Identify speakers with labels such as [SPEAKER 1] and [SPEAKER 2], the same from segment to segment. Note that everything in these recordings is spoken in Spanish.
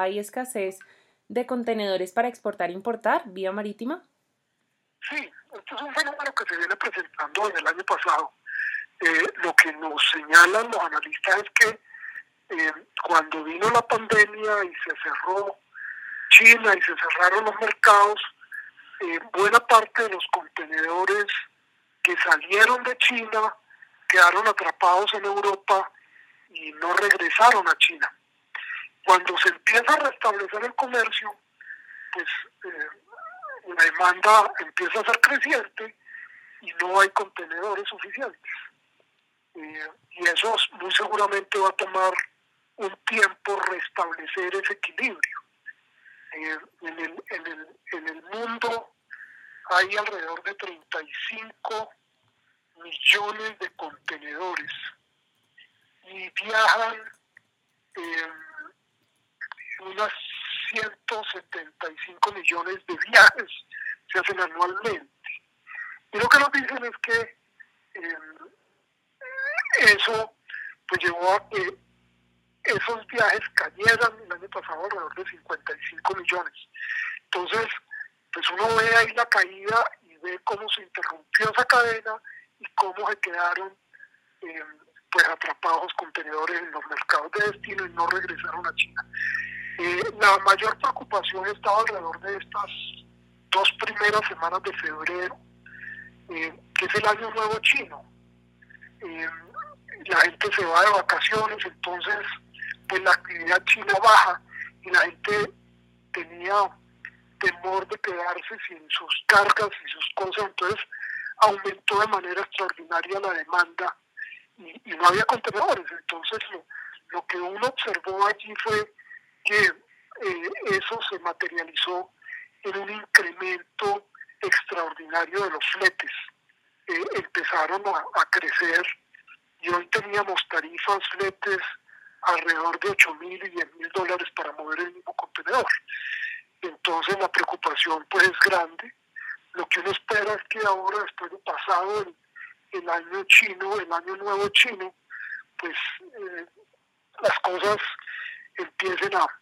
[SPEAKER 1] ¿Hay escasez de contenedores para exportar e importar vía marítima?
[SPEAKER 2] Sí, esto es un fenómeno que se viene presentando desde el año pasado. Eh, lo que nos señalan los analistas es que eh, cuando vino la pandemia y se cerró China y se cerraron los mercados, eh, buena parte de los contenedores que salieron de China quedaron atrapados en Europa y no regresaron a China. Cuando se empieza a restablecer el comercio, pues eh, la demanda empieza a ser creciente y no hay contenedores suficientes. Eh, y eso muy seguramente va a tomar un tiempo restablecer ese equilibrio. Eh, en, el, mundo hay alrededor de 35 millones de contenedores y viajan 175 millones de viajes se hacen anualmente. Y lo que nos dicen es que eh, eso pues llevó a que esos viajes cayeran el año pasado alrededor de 55 millones. Entonces, pues uno ve ahí la caída y ve cómo se interrumpió esa cadena y cómo se quedaron eh, pues atrapados contenedores en los mercados de destino y no regresaron a China. Eh, la mayor preocupación estaba alrededor de estas dos primeras semanas de febrero, eh, que es el año nuevo chino. la gente se va de vacaciones, entonces pues la actividad china baja y la gente tenía temor de quedarse sin sus cargas y sus cosas, entonces aumentó de manera extraordinaria la demanda y, no había contenedores. Entonces lo, lo, que uno observó allí fue que eh, eso se materializó en un incremento extraordinario de los fletes. Eh, empezaron a, crecer y hoy teníamos tarifas, fletes alrededor de 8 mil y 10 mil dólares para mover el mismo contenedor. Entonces la preocupación pues es grande. Lo que uno espera es que ahora, después de pasado el, año chino, el año nuevo chino, pues eh, las cosas empiecen a,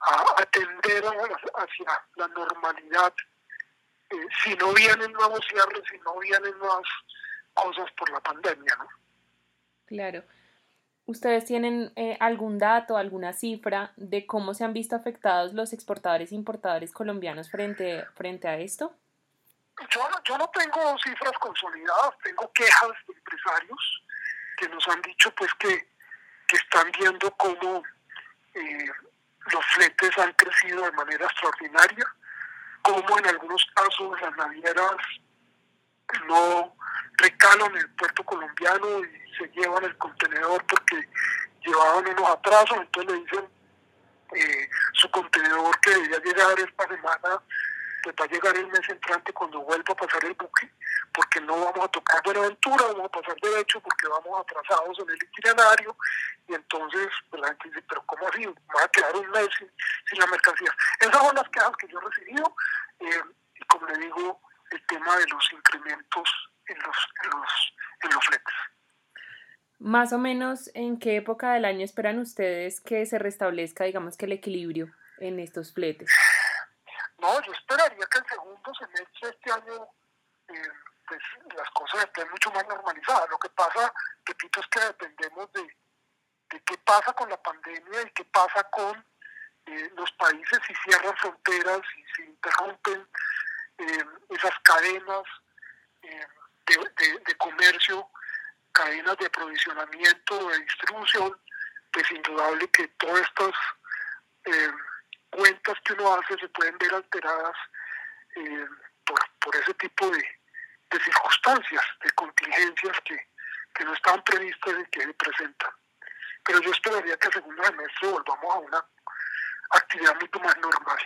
[SPEAKER 2] a atender hacia la normalidad. Eh, si no vienen nuevos cierres, si no vienen nuevas cosas por la pandemia, ¿no?
[SPEAKER 1] Claro. ¿Ustedes tienen eh, algún dato, alguna cifra de cómo se han visto afectados los exportadores e importadores colombianos frente, frente a esto?
[SPEAKER 2] Yo, yo no tengo cifras consolidadas, tengo quejas de empresarios que nos han dicho pues que, que están viendo cómo eh, los fletes han crecido de manera extraordinaria, cómo en algunos casos las navieras no recalan el puerto colombiano y se llevan el contenedor porque llevaban unos atrasos, entonces le dicen eh, su contenedor que debía llegar esta semana, pues va a llegar el mes entrante cuando vuelva a pasar el buque, porque no vamos a tocar Buenaventura, vamos a pasar derecho porque vamos atrasados en el itinerario, y entonces pues la gente dice, pero ¿cómo así? Va a quedar un mes sin, la mercancía. Esas son las quejas que yo he recibido, eh, y como le digo, el tema de los incrementos en los, en los, en los fletes.
[SPEAKER 1] Más o menos, ¿en qué época del año esperan ustedes que se restablezca, digamos que el equilibrio en estos fletes?
[SPEAKER 2] No, yo esperaría que el segundo semestre de este año eh, pues, las cosas estén mucho más normalizadas. Lo que pasa, repito, es que dependemos de, de qué pasa con la pandemia y qué pasa con eh, los países si cierran fronteras y si interrumpen eh, esas cadenas de, de comercio cadenas de aprovisionamiento, de distribución, pues indudable que todas estas eh, cuentas que uno hace se pueden ver alteradas eh, por, ese tipo de, circunstancias, de contingencias que, que no estaban previstas y que se presentan. Pero yo esperaría que el segundo semestre volvamos a una actividad mucho más normal.